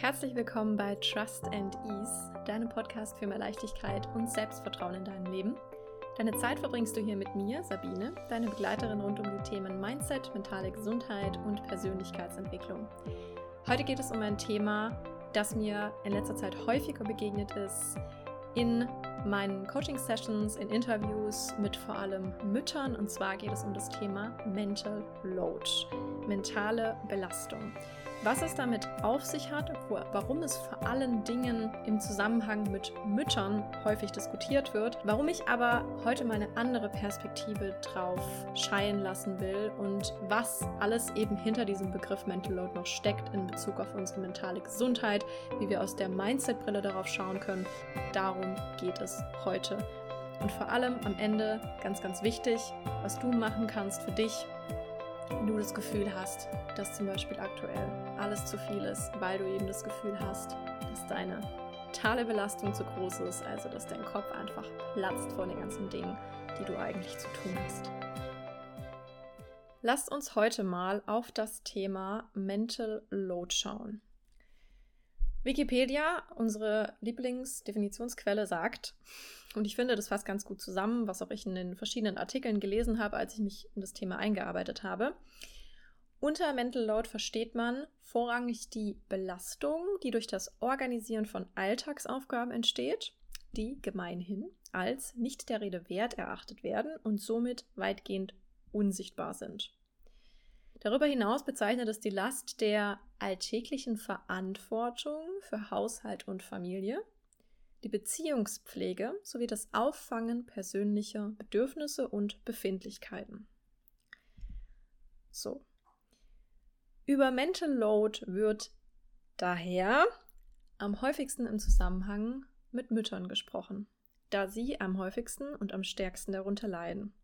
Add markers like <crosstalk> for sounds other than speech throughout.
Herzlich willkommen bei Trust and Ease, deinem Podcast für mehr Leichtigkeit und Selbstvertrauen in deinem Leben. Deine Zeit verbringst du hier mit mir, Sabine, deine Begleiterin rund um die Themen Mindset, mentale Gesundheit und Persönlichkeitsentwicklung. Heute geht es um ein Thema, das mir in letzter Zeit häufiger begegnet ist in meinen Coaching-Sessions, in Interviews mit vor allem Müttern. Und zwar geht es um das Thema Mental Load, mentale Belastung. Was es damit auf sich hat, warum es vor allen Dingen im Zusammenhang mit Müttern häufig diskutiert wird, warum ich aber heute mal eine andere Perspektive drauf scheinen lassen will und was alles eben hinter diesem Begriff Mental Load noch steckt in Bezug auf unsere mentale Gesundheit, wie wir aus der Mindset-Brille darauf schauen können. Darum geht es heute. Und vor allem am Ende ganz, ganz wichtig, was du machen kannst für dich, wenn du das Gefühl hast, dass zum Beispiel aktuell alles zu viel ist, weil du eben das Gefühl hast, dass deine mentale Belastung zu groß ist, also dass dein Kopf einfach platzt vor den ganzen Dingen, die du eigentlich zu tun hast. Lasst uns heute mal auf das Thema Mental Load schauen. Wikipedia, unsere Lieblingsdefinitionsquelle, sagt, und ich finde, das fasst ganz gut zusammen, was auch ich in den verschiedenen Artikeln gelesen habe, als ich mich in das Thema eingearbeitet habe. Unter Mental Load versteht man vorrangig die Belastung, die durch das Organisieren von Alltagsaufgaben entsteht, die gemeinhin als nicht der Rede wert erachtet werden und somit weitgehend unsichtbar sind. Darüber hinaus bezeichnet es die Last der alltäglichen Verantwortung für Haushalt und Familie, die Beziehungspflege sowie das Auffangen persönlicher Bedürfnisse und Befindlichkeiten. So. Über Mental Load wird daher am häufigsten im Zusammenhang mit Müttern gesprochen, da sie am häufigsten und am stärksten darunter leiden.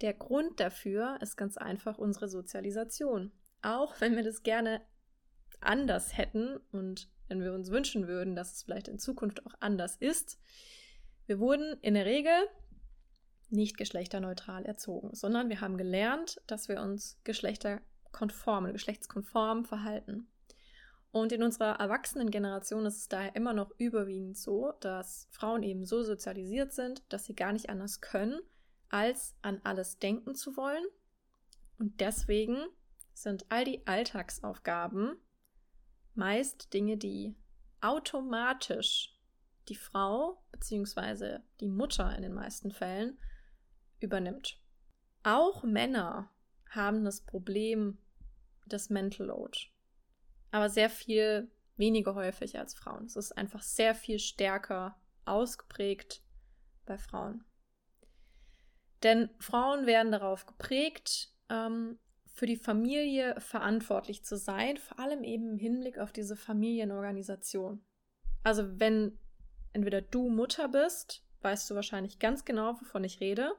Der Grund dafür ist ganz einfach unsere Sozialisation. Auch wenn wir das gerne anders hätten und wenn wir uns wünschen würden, dass es vielleicht in Zukunft auch anders ist. Wir wurden in der Regel nicht geschlechterneutral erzogen, sondern wir haben gelernt, dass wir uns geschlechterkonform, geschlechtskonform verhalten. Und in unserer Erwachsenengeneration ist es daher immer noch überwiegend so, dass Frauen eben so sozialisiert sind, dass sie gar nicht anders können, als an alles denken zu wollen. Und deswegen sind all die Alltagsaufgaben meist Dinge, die automatisch die Frau bzw. die Mutter in den meisten Fällen übernimmt. Auch Männer haben das Problem des Mental Load, aber sehr viel weniger häufig als Frauen. Es ist einfach sehr viel stärker ausgeprägt bei Frauen. Denn Frauen werden darauf geprägt, ähm, für die Familie verantwortlich zu sein, vor allem eben im Hinblick auf diese Familienorganisation. Also wenn entweder du Mutter bist, weißt du wahrscheinlich ganz genau, wovon ich rede.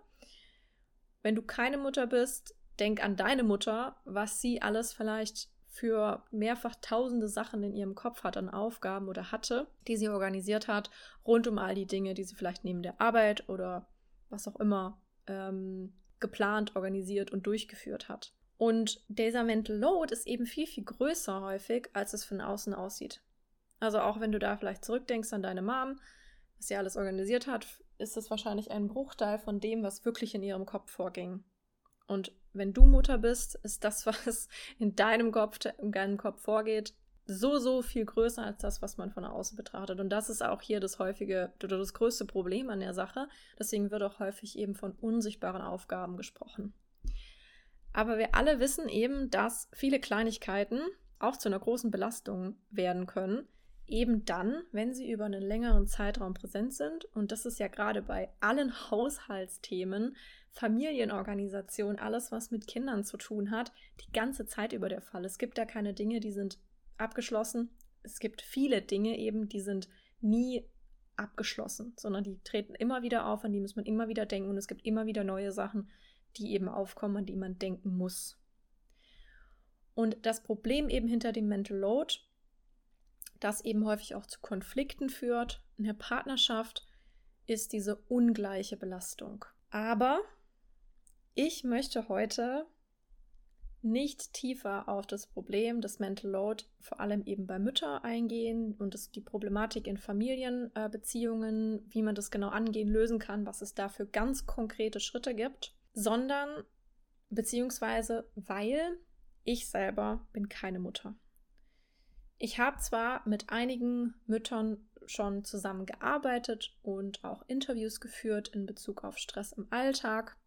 Wenn du keine Mutter bist, denk an deine Mutter, was sie alles vielleicht für mehrfach tausende Sachen in ihrem Kopf hat an Aufgaben oder hatte, die sie organisiert hat, rund um all die Dinge, die sie vielleicht neben der Arbeit oder was auch immer ähm, geplant, organisiert und durchgeführt hat. Und dieser Mental Load ist eben viel, viel größer häufig, als es von außen aussieht. Also auch wenn du da vielleicht zurückdenkst an deine Mom, was sie alles organisiert hat, ist es wahrscheinlich ein Bruchteil von dem, was wirklich in ihrem Kopf vorging. Und wenn du Mutter bist, ist das, <laughs> was in deinem Kopf, in deinem Kopf vorgeht, so, so viel größer als das, was man von außen betrachtet. Und das ist auch hier das häufige oder das größte Problem an der Sache. Deswegen wird auch häufig eben von unsichtbaren Aufgaben gesprochen. Aber wir alle wissen eben, dass viele Kleinigkeiten auch zu einer großen Belastung werden können, eben dann, wenn sie über einen längeren Zeitraum präsent sind. Und das ist ja gerade bei allen Haushaltsthemen, Familienorganisation, alles, was mit Kindern zu tun hat, die ganze Zeit über der Fall. Es gibt da keine Dinge, die sind abgeschlossen. Es gibt viele Dinge eben, die sind nie abgeschlossen, sondern die treten immer wieder auf, an die muss man immer wieder denken und es gibt immer wieder neue Sachen, die eben aufkommen, an die man denken muss. Und das Problem eben hinter dem Mental Load, das eben häufig auch zu Konflikten führt in der Partnerschaft, ist diese ungleiche Belastung. Aber ich möchte heute nicht tiefer auf das Problem des Mental Load, vor allem eben bei Müttern eingehen und das, die Problematik in Familienbeziehungen, äh, wie man das genau angehen, lösen kann, was es da für ganz konkrete Schritte gibt, sondern beziehungsweise weil ich selber bin keine Mutter. Ich habe zwar mit einigen Müttern schon zusammengearbeitet und auch Interviews geführt in Bezug auf Stress im Alltag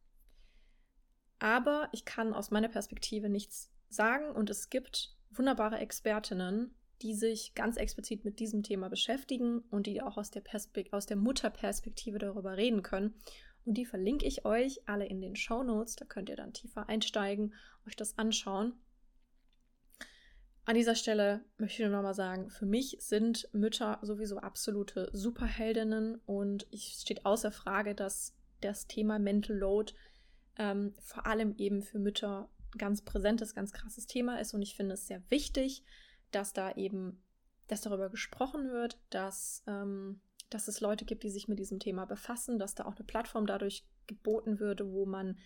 aber ich kann aus meiner Perspektive nichts sagen und es gibt wunderbare Expertinnen, die sich ganz explizit mit diesem Thema beschäftigen und die auch aus der, aus der Mutterperspektive darüber reden können. Und die verlinke ich euch alle in den Show Notes. Da könnt ihr dann tiefer einsteigen, euch das anschauen. An dieser Stelle möchte ich nur nochmal sagen, für mich sind Mütter sowieso absolute Superheldinnen und es steht außer Frage, dass das Thema Mental Load ähm, vor allem eben für Mütter ganz präsentes, ganz krasses Thema ist. Und ich finde es sehr wichtig, dass da eben, dass darüber gesprochen wird, dass, ähm, dass es Leute gibt, die sich mit diesem Thema befassen, dass da auch eine Plattform dadurch geboten würde, wo man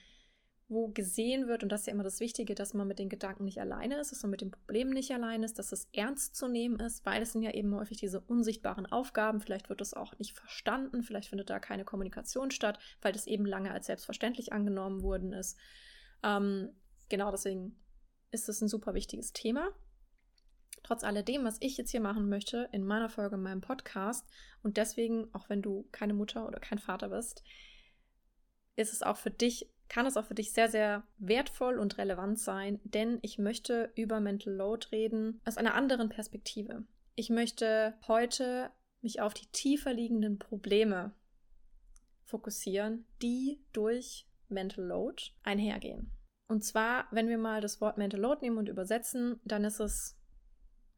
wo gesehen wird, und das ist ja immer das Wichtige, dass man mit den Gedanken nicht alleine ist, dass man mit dem Problem nicht alleine ist, dass es ernst zu nehmen ist, weil es sind ja eben häufig diese unsichtbaren Aufgaben. Vielleicht wird es auch nicht verstanden, vielleicht findet da keine Kommunikation statt, weil das eben lange als selbstverständlich angenommen worden ist. Ähm, genau deswegen ist es ein super wichtiges Thema. Trotz alledem, was ich jetzt hier machen möchte in meiner Folge, in meinem Podcast, und deswegen, auch wenn du keine Mutter oder kein Vater bist, ist es auch für dich kann es auch für dich sehr, sehr wertvoll und relevant sein, denn ich möchte über Mental Load reden aus einer anderen Perspektive. Ich möchte heute mich auf die tiefer liegenden Probleme fokussieren, die durch Mental Load einhergehen. Und zwar, wenn wir mal das Wort Mental Load nehmen und übersetzen, dann ist es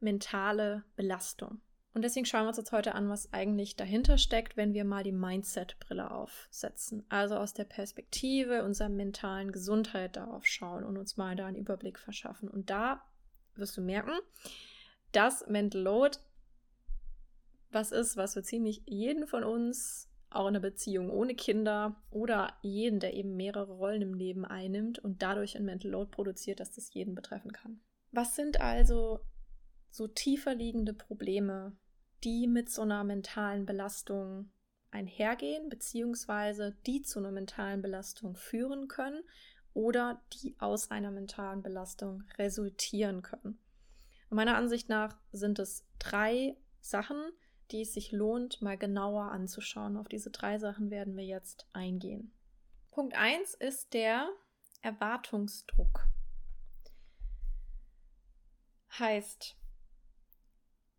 mentale Belastung. Und deswegen schauen wir uns jetzt heute an, was eigentlich dahinter steckt, wenn wir mal die Mindset-Brille aufsetzen. Also aus der Perspektive unserer mentalen Gesundheit darauf schauen und uns mal da einen Überblick verschaffen. Und da wirst du merken, dass Mental Load was ist, was so ziemlich jeden von uns, auch in einer Beziehung ohne Kinder oder jeden, der eben mehrere Rollen im Leben einnimmt und dadurch ein Mental Load produziert, dass das jeden betreffen kann. Was sind also so tiefer liegende Probleme, die mit so einer mentalen Belastung einhergehen, beziehungsweise die zu einer mentalen Belastung führen können oder die aus einer mentalen Belastung resultieren können. Und meiner Ansicht nach sind es drei Sachen, die es sich lohnt, mal genauer anzuschauen. Auf diese drei Sachen werden wir jetzt eingehen. Punkt 1 ist der Erwartungsdruck. Heißt,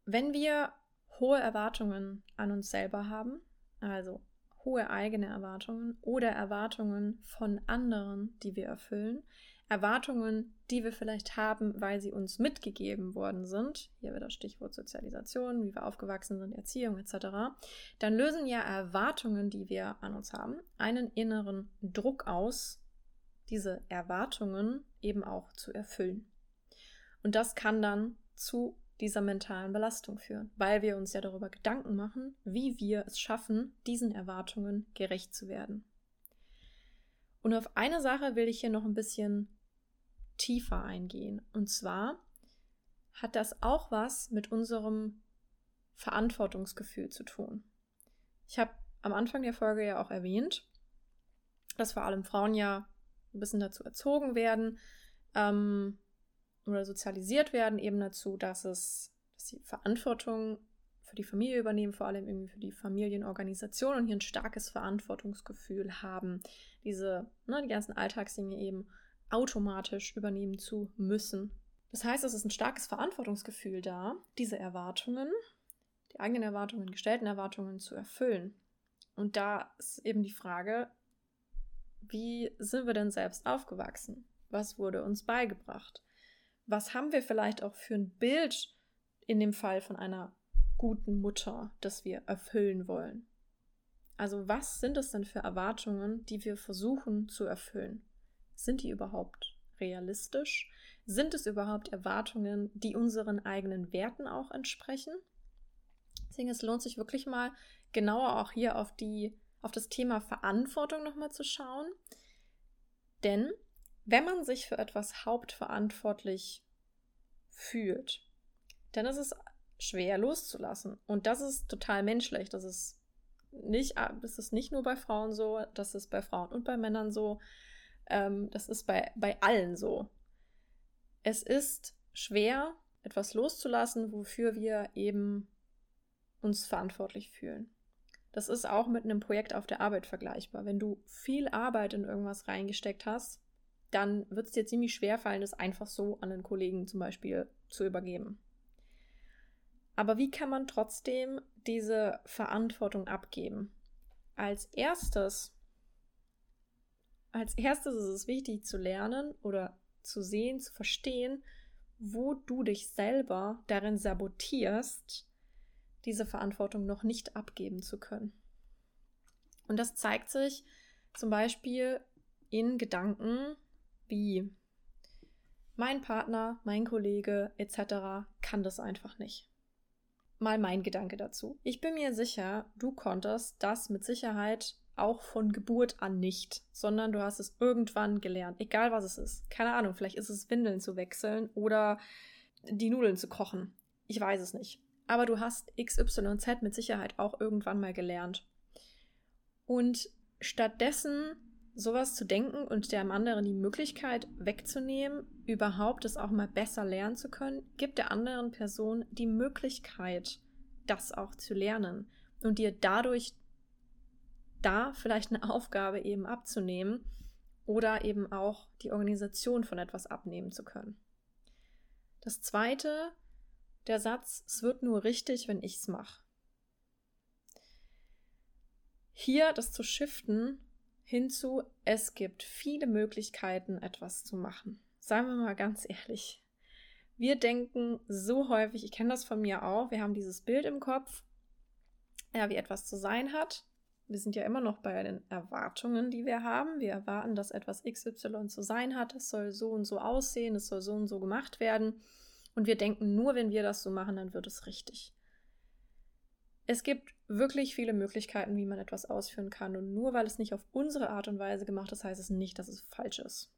wenn wir hohe Erwartungen an uns selber haben, also hohe eigene Erwartungen oder Erwartungen von anderen, die wir erfüllen, Erwartungen, die wir vielleicht haben, weil sie uns mitgegeben worden sind, hier wieder Stichwort Sozialisation, wie wir aufgewachsen sind, Erziehung etc., dann lösen ja Erwartungen, die wir an uns haben, einen inneren Druck aus, diese Erwartungen eben auch zu erfüllen. Und das kann dann zu dieser mentalen Belastung führen, weil wir uns ja darüber Gedanken machen, wie wir es schaffen, diesen Erwartungen gerecht zu werden. Und auf eine Sache will ich hier noch ein bisschen tiefer eingehen. Und zwar hat das auch was mit unserem Verantwortungsgefühl zu tun. Ich habe am Anfang der Folge ja auch erwähnt, dass vor allem Frauen ja ein bisschen dazu erzogen werden, ähm, oder sozialisiert werden eben dazu, dass es, dass sie Verantwortung für die Familie übernehmen, vor allem irgendwie für die Familienorganisation und hier ein starkes Verantwortungsgefühl haben, diese, ne, die ganzen Alltagsdinge eben automatisch übernehmen zu müssen. Das heißt, es ist ein starkes Verantwortungsgefühl da, diese Erwartungen, die eigenen Erwartungen, gestellten Erwartungen zu erfüllen. Und da ist eben die Frage, wie sind wir denn selbst aufgewachsen? Was wurde uns beigebracht? Was haben wir vielleicht auch für ein Bild in dem Fall von einer guten Mutter, das wir erfüllen wollen? Also was sind es denn für Erwartungen, die wir versuchen zu erfüllen? Sind die überhaupt realistisch? Sind es überhaupt Erwartungen, die unseren eigenen Werten auch entsprechen? Deswegen es lohnt sich wirklich mal genauer auch hier auf die auf das Thema Verantwortung nochmal zu schauen. Denn Wenn man sich für etwas hauptverantwortlich fühlt, dann ist es schwer loszulassen. Und das ist total menschlich. Das ist nicht, das ist nicht nur bei Frauen so, das ist bei Frauen und bei Männern so. Ähm, das ist bei, bei allen so. Es ist schwer, etwas loszulassen, wofür wir eben uns verantwortlich fühlen. Das ist auch mit einem Projekt auf der Arbeit vergleichbar. Wenn du viel Arbeit in irgendwas reingesteckt hast, dann wird es dir ziemlich schwer fallen, das einfach so an einen Kollegen zum Beispiel zu übergeben. Aber wie kann man trotzdem diese Verantwortung abgeben? Als erstes, als erstes ist es wichtig zu lernen oder zu sehen, zu verstehen, wo du dich selber darin sabotierst, diese Verantwortung noch nicht abgeben zu können. Und das zeigt sich zum Beispiel in Gedanken wie mein Partner, mein Kollege etc. kann das einfach nicht. Mal mein Gedanke dazu. Ich bin mir sicher, du konntest das mit Sicherheit auch von Geburt an nicht, sondern du hast es irgendwann gelernt, egal was es ist. Keine Ahnung, vielleicht ist es Windeln zu wechseln oder die Nudeln zu kochen. Ich weiß es nicht. Aber du hast XYZ mit Sicherheit auch irgendwann mal gelernt. Und stattdessen sowas zu denken und dem anderen die Möglichkeit wegzunehmen, überhaupt es auch mal besser lernen zu können, gibt der anderen Person die Möglichkeit, das auch zu lernen und dir dadurch da vielleicht eine Aufgabe eben abzunehmen oder eben auch die Organisation von etwas abnehmen zu können. Das zweite, der Satz, es wird nur richtig, wenn ich es mache. Hier das zu shiften hinzu, es gibt viele Möglichkeiten, etwas zu machen. Seien wir mal ganz ehrlich. Wir denken so häufig, ich kenne das von mir auch, wir haben dieses Bild im Kopf, ja, wie etwas zu sein hat wir sind ja immer noch bei den Erwartungen, die wir haben. Wir erwarten, dass etwas XY zu sein hat. Es soll so und so aussehen, es soll so und so gemacht werden. Und wir denken, nur wenn wir das so machen, dann wird es richtig. Es gibt wirklich viele Möglichkeiten, wie man etwas ausführen kann. Und nur weil es nicht auf unsere Art und Weise gemacht ist, heißt es nicht, dass es falsch ist.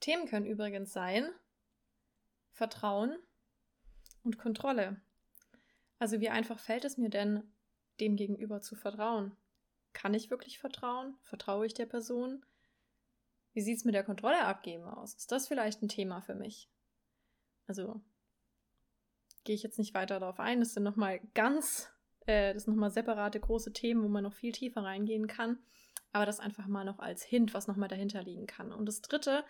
Themen können übrigens sein Vertrauen und Kontrolle. Also wie einfach fällt es mir denn, dem gegenüber zu vertrauen. Kann ich wirklich vertrauen? Vertraue ich der Person? Wie sieht es mit der Kontrolle abgeben aus? Ist das vielleicht ein Thema für mich? Also gehe ich jetzt nicht weiter darauf ein. Das sind nochmal ganz, äh, das sind nochmal separate große Themen, wo man noch viel tiefer reingehen kann. Aber das einfach mal noch als Hint, was nochmal dahinter liegen kann. Und das dritte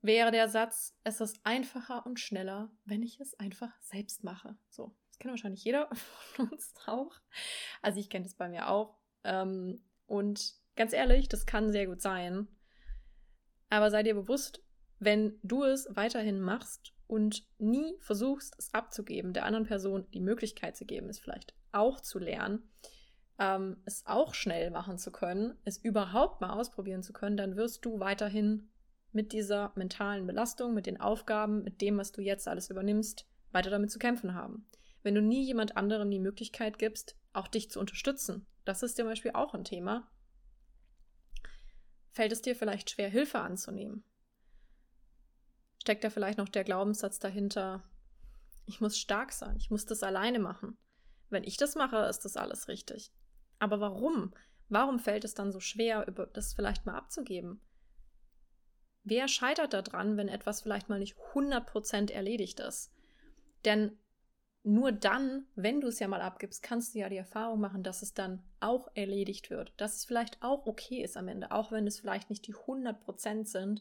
wäre der Satz, es ist einfacher und schneller, wenn ich es einfach selbst mache. So, kennt wahrscheinlich jeder <laughs> von uns auch. Also ich kenne das bei mir auch. Ähm, und ganz ehrlich, das kann sehr gut sein. Aber sei dir bewusst, wenn du es weiterhin machst und nie versuchst, es abzugeben, der anderen Person die Möglichkeit zu geben, es vielleicht auch zu lernen, ähm, es auch schnell machen zu können, es überhaupt mal ausprobieren zu können, dann wirst du weiterhin mit dieser mentalen Belastung, mit den Aufgaben, mit dem, was du jetzt alles übernimmst, weiter damit zu kämpfen haben wenn du nie jemand anderem die Möglichkeit gibst, auch dich zu unterstützen. Das ist zum Beispiel auch ein Thema. Fällt es dir vielleicht schwer, Hilfe anzunehmen? Steckt da vielleicht noch der Glaubenssatz dahinter, ich muss stark sein, ich muss das alleine machen. Wenn ich das mache, ist das alles richtig. Aber warum? Warum fällt es dann so schwer, das vielleicht mal abzugeben? Wer scheitert daran, wenn etwas vielleicht mal nicht 100% erledigt ist? Denn nur dann, wenn du es ja mal abgibst, kannst du ja die Erfahrung machen, dass es dann auch erledigt wird. Dass es vielleicht auch okay ist am Ende, auch wenn es vielleicht nicht die 100% sind,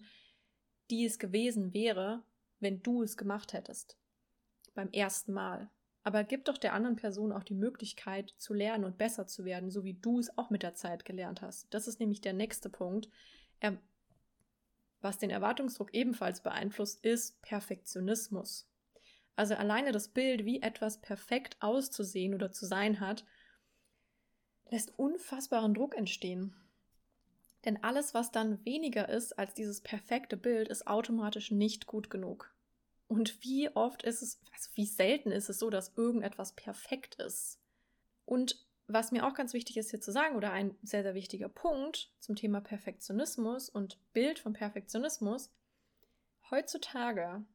die es gewesen wäre, wenn du es gemacht hättest. Beim ersten Mal. Aber gib doch der anderen Person auch die Möglichkeit zu lernen und besser zu werden, so wie du es auch mit der Zeit gelernt hast. Das ist nämlich der nächste Punkt. Er, was den Erwartungsdruck ebenfalls beeinflusst, ist Perfektionismus. Also alleine das Bild, wie etwas perfekt auszusehen oder zu sein hat, lässt unfassbaren Druck entstehen. Denn alles, was dann weniger ist als dieses perfekte Bild, ist automatisch nicht gut genug. Und wie oft ist es, also wie selten ist es so, dass irgendetwas perfekt ist? Und was mir auch ganz wichtig ist hier zu sagen, oder ein sehr, sehr wichtiger Punkt zum Thema Perfektionismus und Bild von Perfektionismus, heutzutage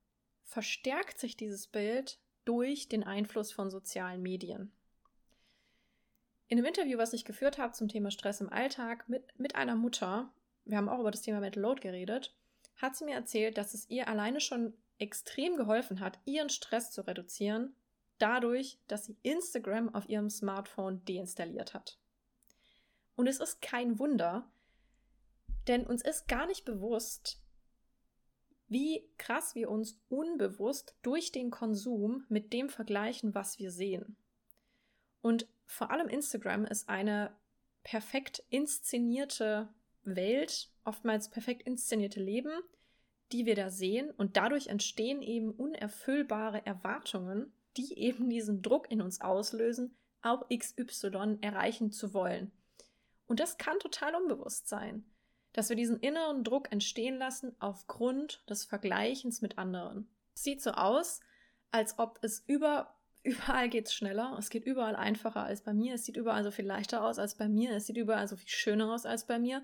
verstärkt sich dieses Bild durch den Einfluss von sozialen Medien. In einem Interview, was ich geführt habe zum Thema Stress im Alltag mit, mit einer Mutter, wir haben auch über das Thema Mental Load geredet, hat sie mir erzählt, dass es ihr alleine schon extrem geholfen hat, ihren Stress zu reduzieren, dadurch, dass sie Instagram auf ihrem Smartphone deinstalliert hat. Und es ist kein Wunder, denn uns ist gar nicht bewusst, wie krass wir uns unbewusst durch den Konsum mit dem vergleichen, was wir sehen. Und vor allem Instagram ist eine perfekt inszenierte Welt, oftmals perfekt inszenierte Leben, die wir da sehen und dadurch entstehen eben unerfüllbare Erwartungen, die eben diesen Druck in uns auslösen, auch XY erreichen zu wollen. Und das kann total unbewusst sein dass wir diesen inneren Druck entstehen lassen aufgrund des Vergleichens mit anderen. Sieht so aus, als ob es über, überall geht es schneller, es geht überall einfacher als bei mir, es sieht überall so viel leichter aus als bei mir, es sieht überall so viel schöner aus als bei mir.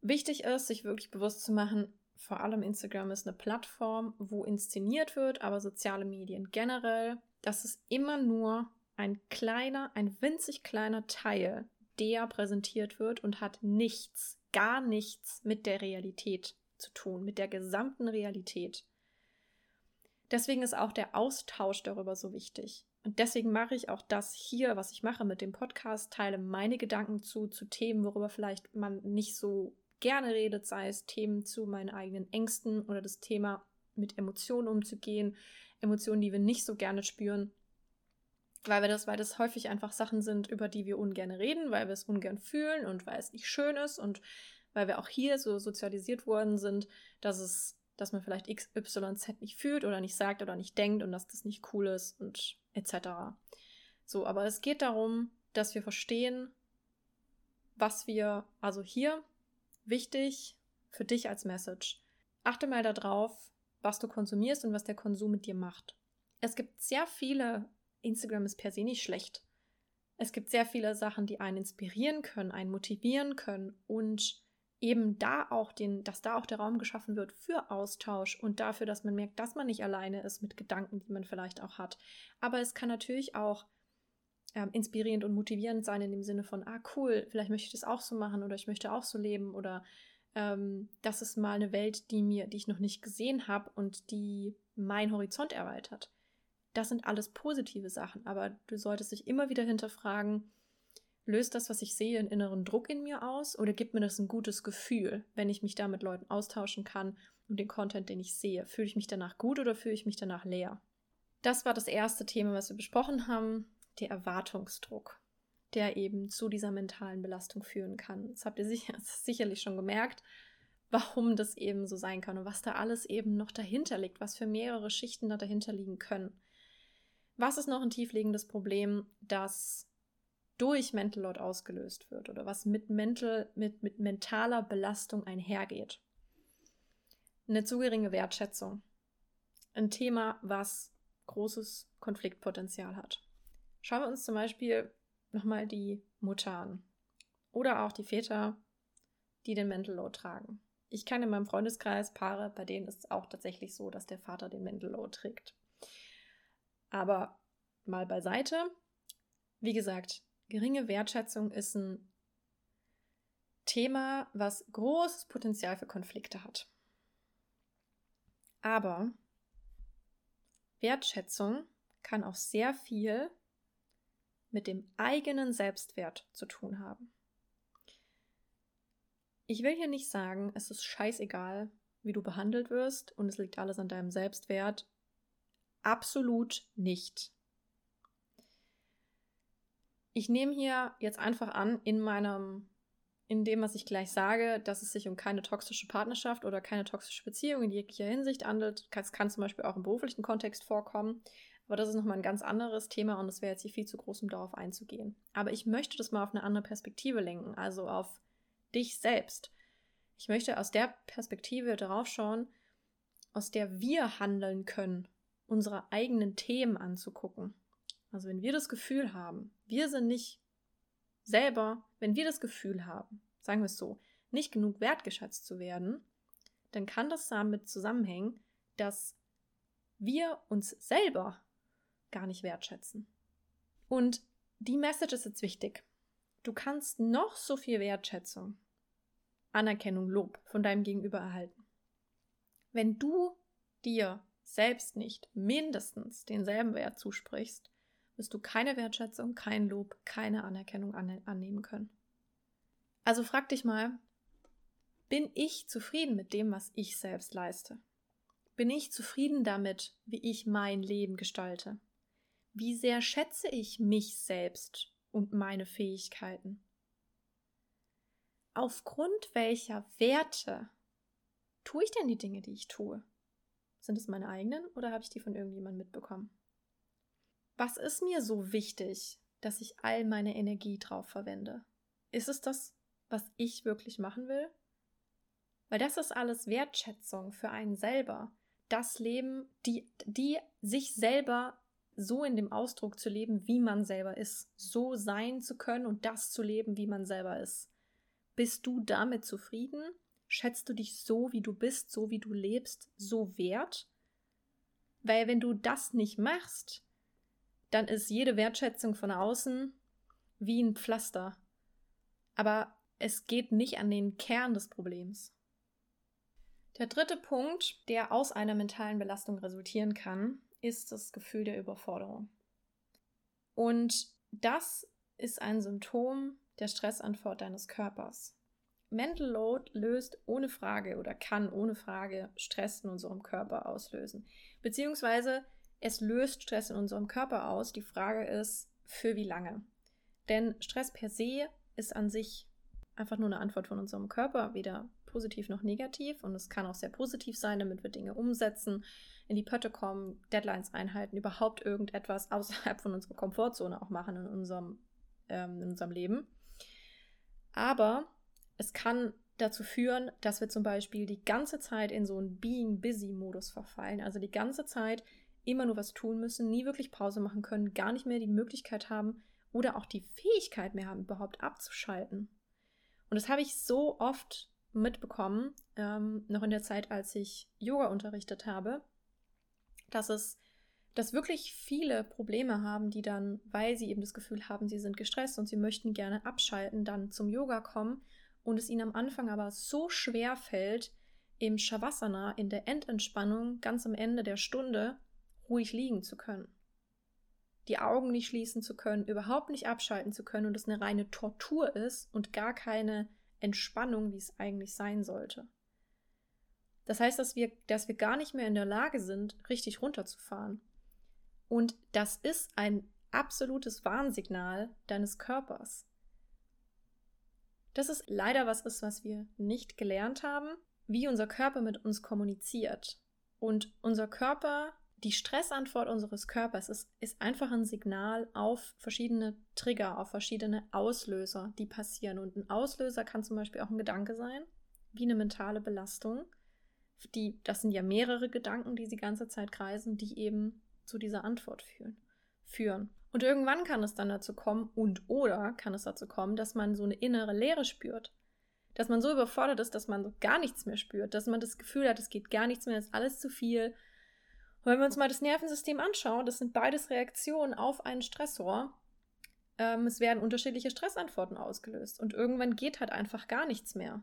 Wichtig ist, sich wirklich bewusst zu machen, vor allem Instagram ist eine Plattform, wo inszeniert wird, aber soziale Medien generell, das ist immer nur ein kleiner, ein winzig kleiner Teil, der präsentiert wird und hat nichts gar nichts mit der Realität zu tun, mit der gesamten Realität. Deswegen ist auch der Austausch darüber so wichtig. Und deswegen mache ich auch das hier, was ich mache mit dem Podcast, teile meine Gedanken zu, zu Themen, worüber vielleicht man nicht so gerne redet, sei es Themen zu meinen eigenen Ängsten oder das Thema mit Emotionen umzugehen, Emotionen, die wir nicht so gerne spüren, weil wir das, weil das häufig einfach Sachen sind, über die wir ungern reden, weil wir es ungern fühlen und weil es nicht schön ist und weil wir auch hier so sozialisiert worden sind, dass es, dass man vielleicht XYZ nicht fühlt oder nicht sagt oder nicht denkt und dass das nicht cool ist und etc. So, aber es geht darum, dass wir verstehen, was wir, also hier wichtig für dich als Message. Achte mal darauf, was du konsumierst und was der Konsum mit dir macht. Es gibt sehr viele Instagram ist per se nicht schlecht. Es gibt sehr viele Sachen, die einen inspirieren können, einen motivieren können und eben da auch den, dass da auch der Raum geschaffen wird für Austausch und dafür, dass man merkt, dass man nicht alleine ist mit Gedanken, die man vielleicht auch hat. Aber es kann natürlich auch ähm, inspirierend und motivierend sein in dem Sinne von, ah cool, vielleicht möchte ich das auch so machen oder ich möchte auch so leben oder ähm, das ist mal eine Welt, die mir, die ich noch nicht gesehen habe und die mein Horizont erweitert. Das sind alles positive Sachen, aber du solltest dich immer wieder hinterfragen, löst das, was ich sehe, einen inneren Druck in mir aus oder gibt mir das ein gutes Gefühl, wenn ich mich da mit Leuten austauschen kann und den Content, den ich sehe? Fühle ich mich danach gut oder fühle ich mich danach leer? Das war das erste Thema, was wir besprochen haben, der Erwartungsdruck, der eben zu dieser mentalen Belastung führen kann. Das habt ihr sicher, <laughs> sicherlich schon gemerkt, warum das eben so sein kann und was da alles eben noch dahinter liegt, was für mehrere Schichten da dahinter liegen können. Was ist noch ein tiefliegendes Problem, das durch Mental Load ausgelöst wird oder was mit, mental, mit, mit mentaler Belastung einhergeht? Eine zu geringe Wertschätzung. Ein Thema, was großes Konfliktpotenzial hat. Schauen wir uns zum Beispiel nochmal die Mutter an. Oder auch die Väter, die den Mental Load tragen. Ich kenne in meinem Freundeskreis Paare, bei denen ist es auch tatsächlich so, dass der Vater den Mental Load trägt. Aber mal beiseite. Wie gesagt, geringe Wertschätzung ist ein Thema, was großes Potenzial für Konflikte hat. Aber Wertschätzung kann auch sehr viel mit dem eigenen Selbstwert zu tun haben. Ich will hier nicht sagen, es ist scheißegal, wie du behandelt wirst und es liegt alles an deinem Selbstwert Absolut nicht. Ich nehme hier jetzt einfach an, in meinem, in dem, was ich gleich sage, dass es sich um keine toxische Partnerschaft oder keine toxische Beziehung in jeglicher Hinsicht handelt. Das kann zum Beispiel auch im beruflichen Kontext vorkommen. Aber das ist nochmal ein ganz anderes Thema und es wäre jetzt hier viel zu groß, um darauf einzugehen. Aber ich möchte das mal auf eine andere Perspektive lenken, also auf dich selbst. Ich möchte aus der Perspektive darauf schauen, aus der wir handeln können unsere eigenen Themen anzugucken. Also wenn wir das Gefühl haben, wir sind nicht selber, wenn wir das Gefühl haben, sagen wir es so, nicht genug wertgeschätzt zu werden, dann kann das damit zusammenhängen, dass wir uns selber gar nicht wertschätzen. Und die Message ist jetzt wichtig. Du kannst noch so viel Wertschätzung, Anerkennung, Lob von deinem Gegenüber erhalten. Wenn du dir selbst nicht mindestens denselben Wert zusprichst, wirst du keine Wertschätzung, kein Lob, keine Anerkennung annehmen können. Also frag dich mal, bin ich zufrieden mit dem, was ich selbst leiste? Bin ich zufrieden damit, wie ich mein Leben gestalte? Wie sehr schätze ich mich selbst und meine Fähigkeiten? Aufgrund welcher Werte tue ich denn die Dinge, die ich tue? Sind es meine eigenen oder habe ich die von irgendjemandem mitbekommen? Was ist mir so wichtig, dass ich all meine Energie drauf verwende? Ist es das, was ich wirklich machen will? Weil das ist alles Wertschätzung für einen selber. Das Leben, die, die sich selber so in dem Ausdruck zu leben, wie man selber ist. So sein zu können und das zu leben, wie man selber ist. Bist du damit zufrieden? Schätzt du dich so, wie du bist, so wie du lebst, so wert? Weil wenn du das nicht machst, dann ist jede Wertschätzung von außen wie ein Pflaster. Aber es geht nicht an den Kern des Problems. Der dritte Punkt, der aus einer mentalen Belastung resultieren kann, ist das Gefühl der Überforderung. Und das ist ein Symptom der Stressantwort deines Körpers. Mental Load löst ohne Frage oder kann ohne Frage Stress in unserem Körper auslösen. Beziehungsweise es löst Stress in unserem Körper aus. Die Frage ist, für wie lange? Denn Stress per se ist an sich einfach nur eine Antwort von unserem Körper, weder positiv noch negativ. Und es kann auch sehr positiv sein, damit wir Dinge umsetzen, in die Pötte kommen, Deadlines einhalten, überhaupt irgendetwas <laughs> außerhalb von unserer Komfortzone auch machen in unserem, ähm, in unserem Leben. Aber es kann dazu führen, dass wir zum Beispiel die ganze Zeit in so einen Being Busy-Modus verfallen. Also die ganze Zeit immer nur was tun müssen, nie wirklich Pause machen können, gar nicht mehr die Möglichkeit haben oder auch die Fähigkeit mehr haben, überhaupt abzuschalten. Und das habe ich so oft mitbekommen, ähm, noch in der Zeit, als ich Yoga unterrichtet habe, dass es dass wirklich viele Probleme haben, die dann, weil sie eben das Gefühl haben, sie sind gestresst und sie möchten gerne abschalten, dann zum Yoga kommen und es ihnen am Anfang aber so schwer fällt, im Shavasana, in der Endentspannung, ganz am Ende der Stunde, ruhig liegen zu können. Die Augen nicht schließen zu können, überhaupt nicht abschalten zu können und es eine reine Tortur ist und gar keine Entspannung, wie es eigentlich sein sollte. Das heißt, dass wir, dass wir gar nicht mehr in der Lage sind, richtig runterzufahren. Und das ist ein absolutes Warnsignal deines Körpers dass es leider was ist, was wir nicht gelernt haben, wie unser Körper mit uns kommuniziert. Und unser Körper, die Stressantwort unseres Körpers ist, ist einfach ein Signal auf verschiedene Trigger, auf verschiedene Auslöser, die passieren. Und ein Auslöser kann zum Beispiel auch ein Gedanke sein, wie eine mentale Belastung. Die, das sind ja mehrere Gedanken, die die ganze Zeit kreisen, die eben zu dieser Antwort führen. führen. Und irgendwann kann es dann dazu kommen und oder kann es dazu kommen, dass man so eine innere Leere spürt. Dass man so überfordert ist, dass man so gar nichts mehr spürt, dass man das Gefühl hat, es geht gar nichts mehr, es ist alles zu viel. Und wenn wir uns mal das Nervensystem anschauen, das sind beides Reaktionen auf einen Stressor. Ähm, es werden unterschiedliche Stressantworten ausgelöst und irgendwann geht halt einfach gar nichts mehr.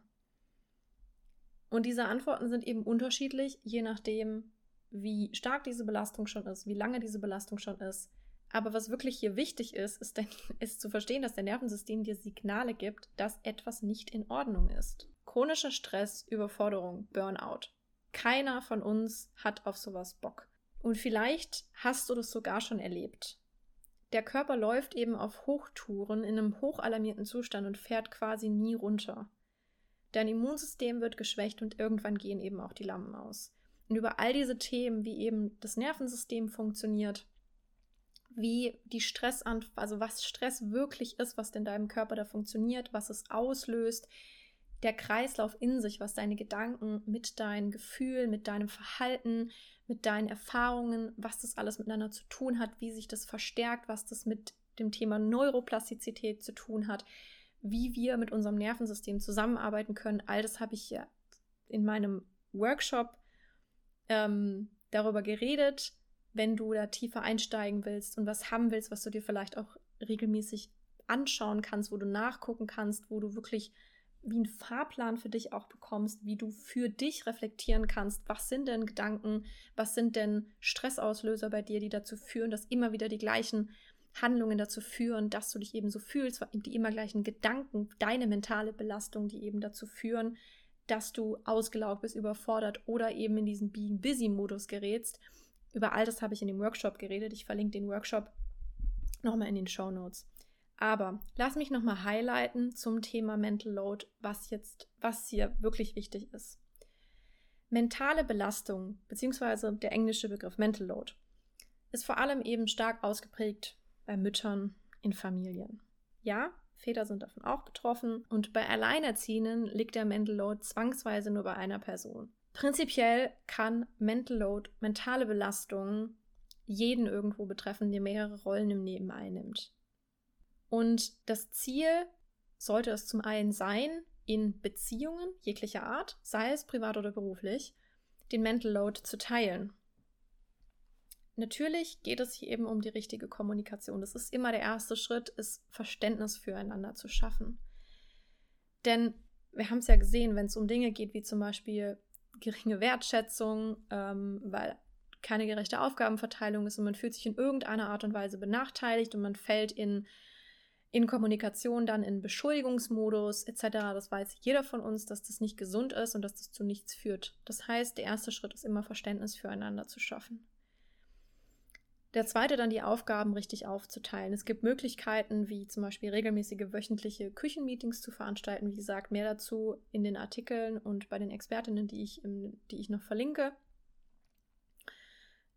Und diese Antworten sind eben unterschiedlich, je nachdem, wie stark diese Belastung schon ist, wie lange diese Belastung schon ist aber was wirklich hier wichtig ist, ist, denn, <laughs> ist zu verstehen, dass dein Nervensystem dir Signale gibt, dass etwas nicht in Ordnung ist. Chronischer Stress, Überforderung, Burnout. Keiner von uns hat auf sowas Bock. Und vielleicht hast du das sogar schon erlebt. Der Körper läuft eben auf Hochtouren in einem hochalarmierten Zustand und fährt quasi nie runter. Dein Immunsystem wird geschwächt und irgendwann gehen eben auch die Lampen aus. Und über all diese Themen, wie eben das Nervensystem funktioniert, wie die Stressanf also was Stress wirklich ist, was in deinem Körper da funktioniert, was es auslöst, der Kreislauf in sich, was deine Gedanken mit deinen Gefühlen, mit deinem Verhalten, mit deinen Erfahrungen, was das alles miteinander zu tun hat, wie sich das verstärkt, was das mit dem Thema Neuroplastizität zu tun hat, wie wir mit unserem Nervensystem zusammenarbeiten können. All das habe ich ja in meinem Workshop ähm, darüber geredet. Wenn du da tiefer einsteigen willst und was haben willst, was du dir vielleicht auch regelmäßig anschauen kannst, wo du nachgucken kannst, wo du wirklich wie einen Fahrplan für dich auch bekommst, wie du für dich reflektieren kannst, was sind denn Gedanken, was sind denn Stressauslöser bei dir, die dazu führen, dass immer wieder die gleichen Handlungen dazu führen, dass du dich eben so fühlst, die immer gleichen Gedanken, deine mentale Belastung, die eben dazu führen, dass du ausgelaugt bist, überfordert oder eben in diesen Being Busy-Modus gerätst. Über all das habe ich in dem Workshop geredet. Ich verlinke den Workshop nochmal in den Show Notes. Aber lass mich nochmal highlighten zum Thema Mental Load, was jetzt, was hier wirklich wichtig ist. Mentale Belastung, beziehungsweise der englische Begriff Mental Load, ist vor allem eben stark ausgeprägt bei Müttern in Familien. Ja, Väter sind davon auch betroffen und bei Alleinerziehenden liegt der Mental Load zwangsweise nur bei einer Person. Prinzipiell kann Mental Load, mentale Belastung, jeden irgendwo betreffen, der mehrere Rollen im Leben einnimmt. Und das Ziel sollte es zum einen sein, in Beziehungen jeglicher Art, sei es privat oder beruflich, den Mental Load zu teilen. Natürlich geht es hier eben um die richtige Kommunikation. Das ist immer der erste Schritt, ist Verständnis füreinander zu schaffen. Denn wir haben es ja gesehen, wenn es um Dinge geht wie zum Beispiel geringe Wertschätzung, ähm, weil keine gerechte Aufgabenverteilung ist und man fühlt sich in irgendeiner Art und Weise benachteiligt und man fällt in in Kommunikation dann in Beschuldigungsmodus etc. Das weiß jeder von uns, dass das nicht gesund ist und dass das zu nichts führt. Das heißt, der erste Schritt ist immer Verständnis füreinander zu schaffen. Der zweite dann die Aufgaben richtig aufzuteilen. Es gibt Möglichkeiten, wie zum Beispiel regelmäßige wöchentliche Küchenmeetings zu veranstalten. Wie gesagt, mehr dazu in den Artikeln und bei den Expertinnen, die ich, im, die ich noch verlinke.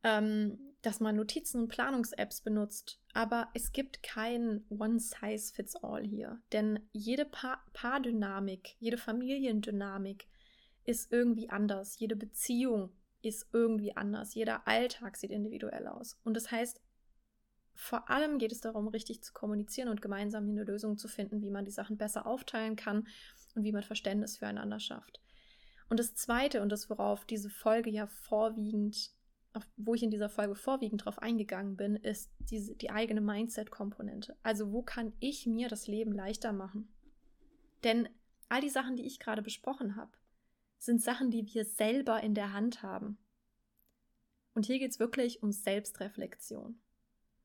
Ähm, dass man Notizen- und Planungs-Apps benutzt. Aber es gibt kein One-Size-Fits-All hier. Denn jede pa Paardynamik, jede Familiendynamik ist irgendwie anders. Jede Beziehung ist irgendwie anders. Jeder Alltag sieht individuell aus. Und das heißt, vor allem geht es darum, richtig zu kommunizieren und gemeinsam eine Lösung zu finden, wie man die Sachen besser aufteilen kann und wie man Verständnis füreinander schafft. Und das Zweite und das, worauf diese Folge ja vorwiegend wo ich in dieser Folge vorwiegend drauf eingegangen bin, ist diese, die eigene Mindset-Komponente. Also wo kann ich mir das Leben leichter machen? Denn all die Sachen, die ich gerade besprochen habe, sind Sachen, die wir selber in der Hand haben. Und hier geht es wirklich um Selbstreflexion.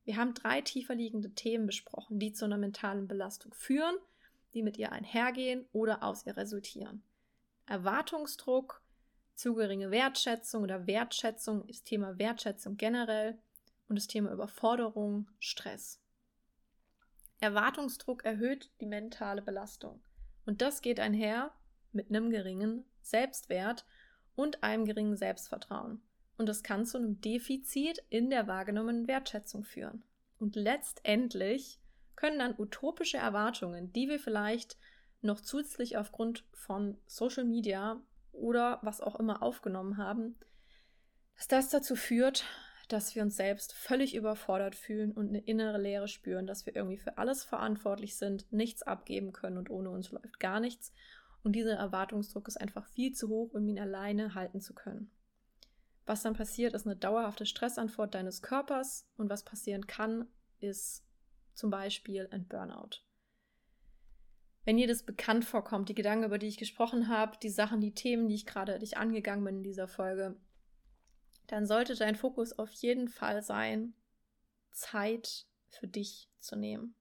Wir haben drei tiefer liegende Themen besprochen, die zu einer mentalen Belastung führen, die mit ihr einhergehen oder aus ihr resultieren. Erwartungsdruck, zu geringe Wertschätzung oder Wertschätzung, das Thema Wertschätzung generell und das Thema Überforderung, Stress. Erwartungsdruck erhöht die mentale Belastung. Und das geht einher mit einem geringen Selbstwert und einem geringen Selbstvertrauen. Und das kann zu einem Defizit in der wahrgenommenen Wertschätzung führen. Und letztendlich können dann utopische Erwartungen, die wir vielleicht noch zusätzlich aufgrund von Social Media oder was auch immer aufgenommen haben, dass das dazu führt, dass wir uns selbst völlig überfordert fühlen und eine innere Leere spüren, dass wir irgendwie für alles verantwortlich sind, nichts abgeben können und ohne uns läuft gar nichts. Und dieser Erwartungsdruck ist einfach viel zu hoch, um ihn alleine halten zu können. Was dann passiert, ist eine dauerhafte Stressantwort deines Körpers und was passieren kann, ist zum Beispiel ein Burnout. Wenn dir das bekannt vorkommt, die Gedanken, über die ich gesprochen habe, die Sachen, die Themen, die ich gerade dich angegangen bin in dieser Folge, dann sollte dein Fokus auf jeden Fall sein, Zeit für dich zu nehmen.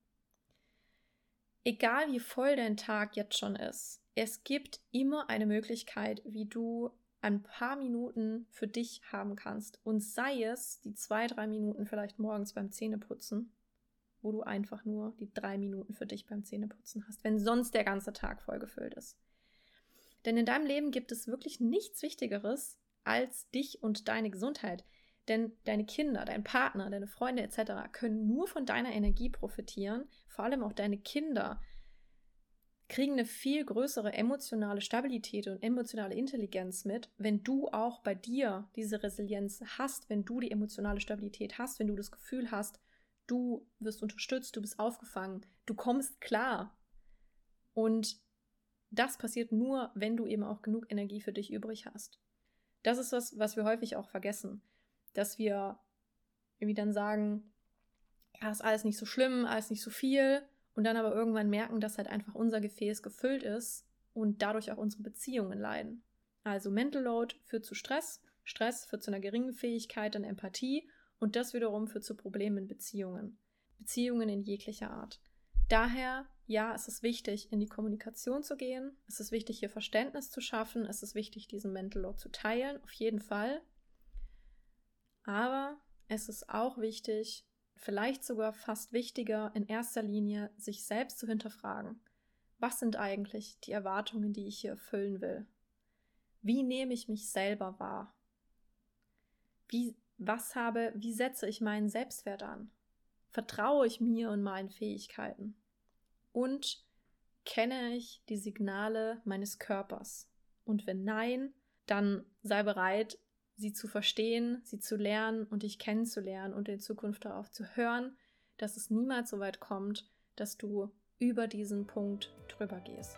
Egal wie voll dein Tag jetzt schon ist, es gibt immer eine Möglichkeit, wie du ein paar Minuten für dich haben kannst. Und sei es die zwei, drei Minuten vielleicht morgens beim Zähneputzen wo du einfach nur die drei Minuten für dich beim Zähneputzen hast, wenn sonst der ganze Tag vollgefüllt ist. Denn in deinem Leben gibt es wirklich nichts Wichtigeres als dich und deine Gesundheit. Denn deine Kinder, dein Partner, deine Freunde etc. können nur von deiner Energie profitieren. Vor allem auch deine Kinder kriegen eine viel größere emotionale Stabilität und emotionale Intelligenz mit, wenn du auch bei dir diese Resilienz hast, wenn du die emotionale Stabilität hast, wenn du das Gefühl hast, Du wirst unterstützt, du bist aufgefangen, du kommst klar. Und das passiert nur, wenn du eben auch genug Energie für dich übrig hast. Das ist was, was wir häufig auch vergessen, dass wir irgendwie dann sagen, ja, ist alles nicht so schlimm, alles nicht so viel und dann aber irgendwann merken, dass halt einfach unser Gefäß gefüllt ist und dadurch auch unsere Beziehungen leiden. Also Mental Load führt zu Stress, Stress führt zu einer geringen Fähigkeit an Empathie und das wiederum führt zu Problemen in Beziehungen. Beziehungen in jeglicher Art. Daher, ja, es ist wichtig, in die Kommunikation zu gehen. Es ist wichtig, hier Verständnis zu schaffen. Es ist wichtig, diesen Mental Load zu teilen, auf jeden Fall. Aber es ist auch wichtig, vielleicht sogar fast wichtiger, in erster Linie sich selbst zu hinterfragen. Was sind eigentlich die Erwartungen, die ich hier erfüllen will? Wie nehme ich mich selber wahr? Wie, was habe, wie setze ich meinen Selbstwert an? Vertraue ich mir und meinen Fähigkeiten? Und kenne ich die Signale meines Körpers? Und wenn nein, dann sei bereit, sie zu verstehen, sie zu lernen und dich kennenzulernen und in Zukunft darauf zu hören, dass es niemals so weit kommt, dass du über diesen Punkt drüber gehst.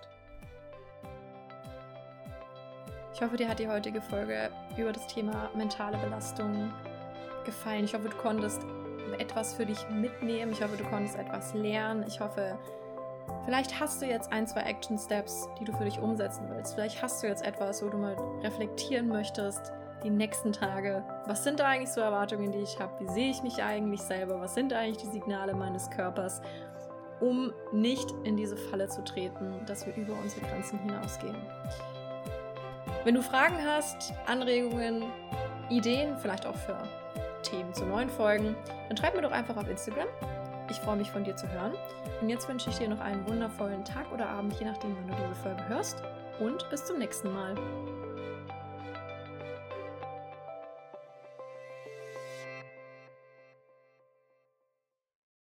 Ich hoffe, dir hat die heutige Folge über das Thema mentale Belastung gefallen. Ich hoffe, du konntest etwas für dich mitnehmen. Ich hoffe, du konntest etwas lernen. Ich hoffe, vielleicht hast du jetzt ein, zwei Action Steps, die du für dich umsetzen willst. Vielleicht hast du jetzt etwas, wo du mal reflektieren möchtest, die nächsten Tage. Was sind da eigentlich so Erwartungen, die ich habe? Wie sehe ich mich eigentlich selber? Was sind eigentlich die Signale meines Körpers? um nicht in diese Falle zu treten, dass wir über unsere Grenzen hinausgehen. Wenn du Fragen hast, Anregungen, Ideen, vielleicht auch für Themen zu neuen Folgen, dann schreib mir doch einfach auf Instagram. Ich freue mich von dir zu hören. Und jetzt wünsche ich dir noch einen wundervollen Tag oder Abend, je nachdem, wann du diese Folge hörst. Und bis zum nächsten Mal.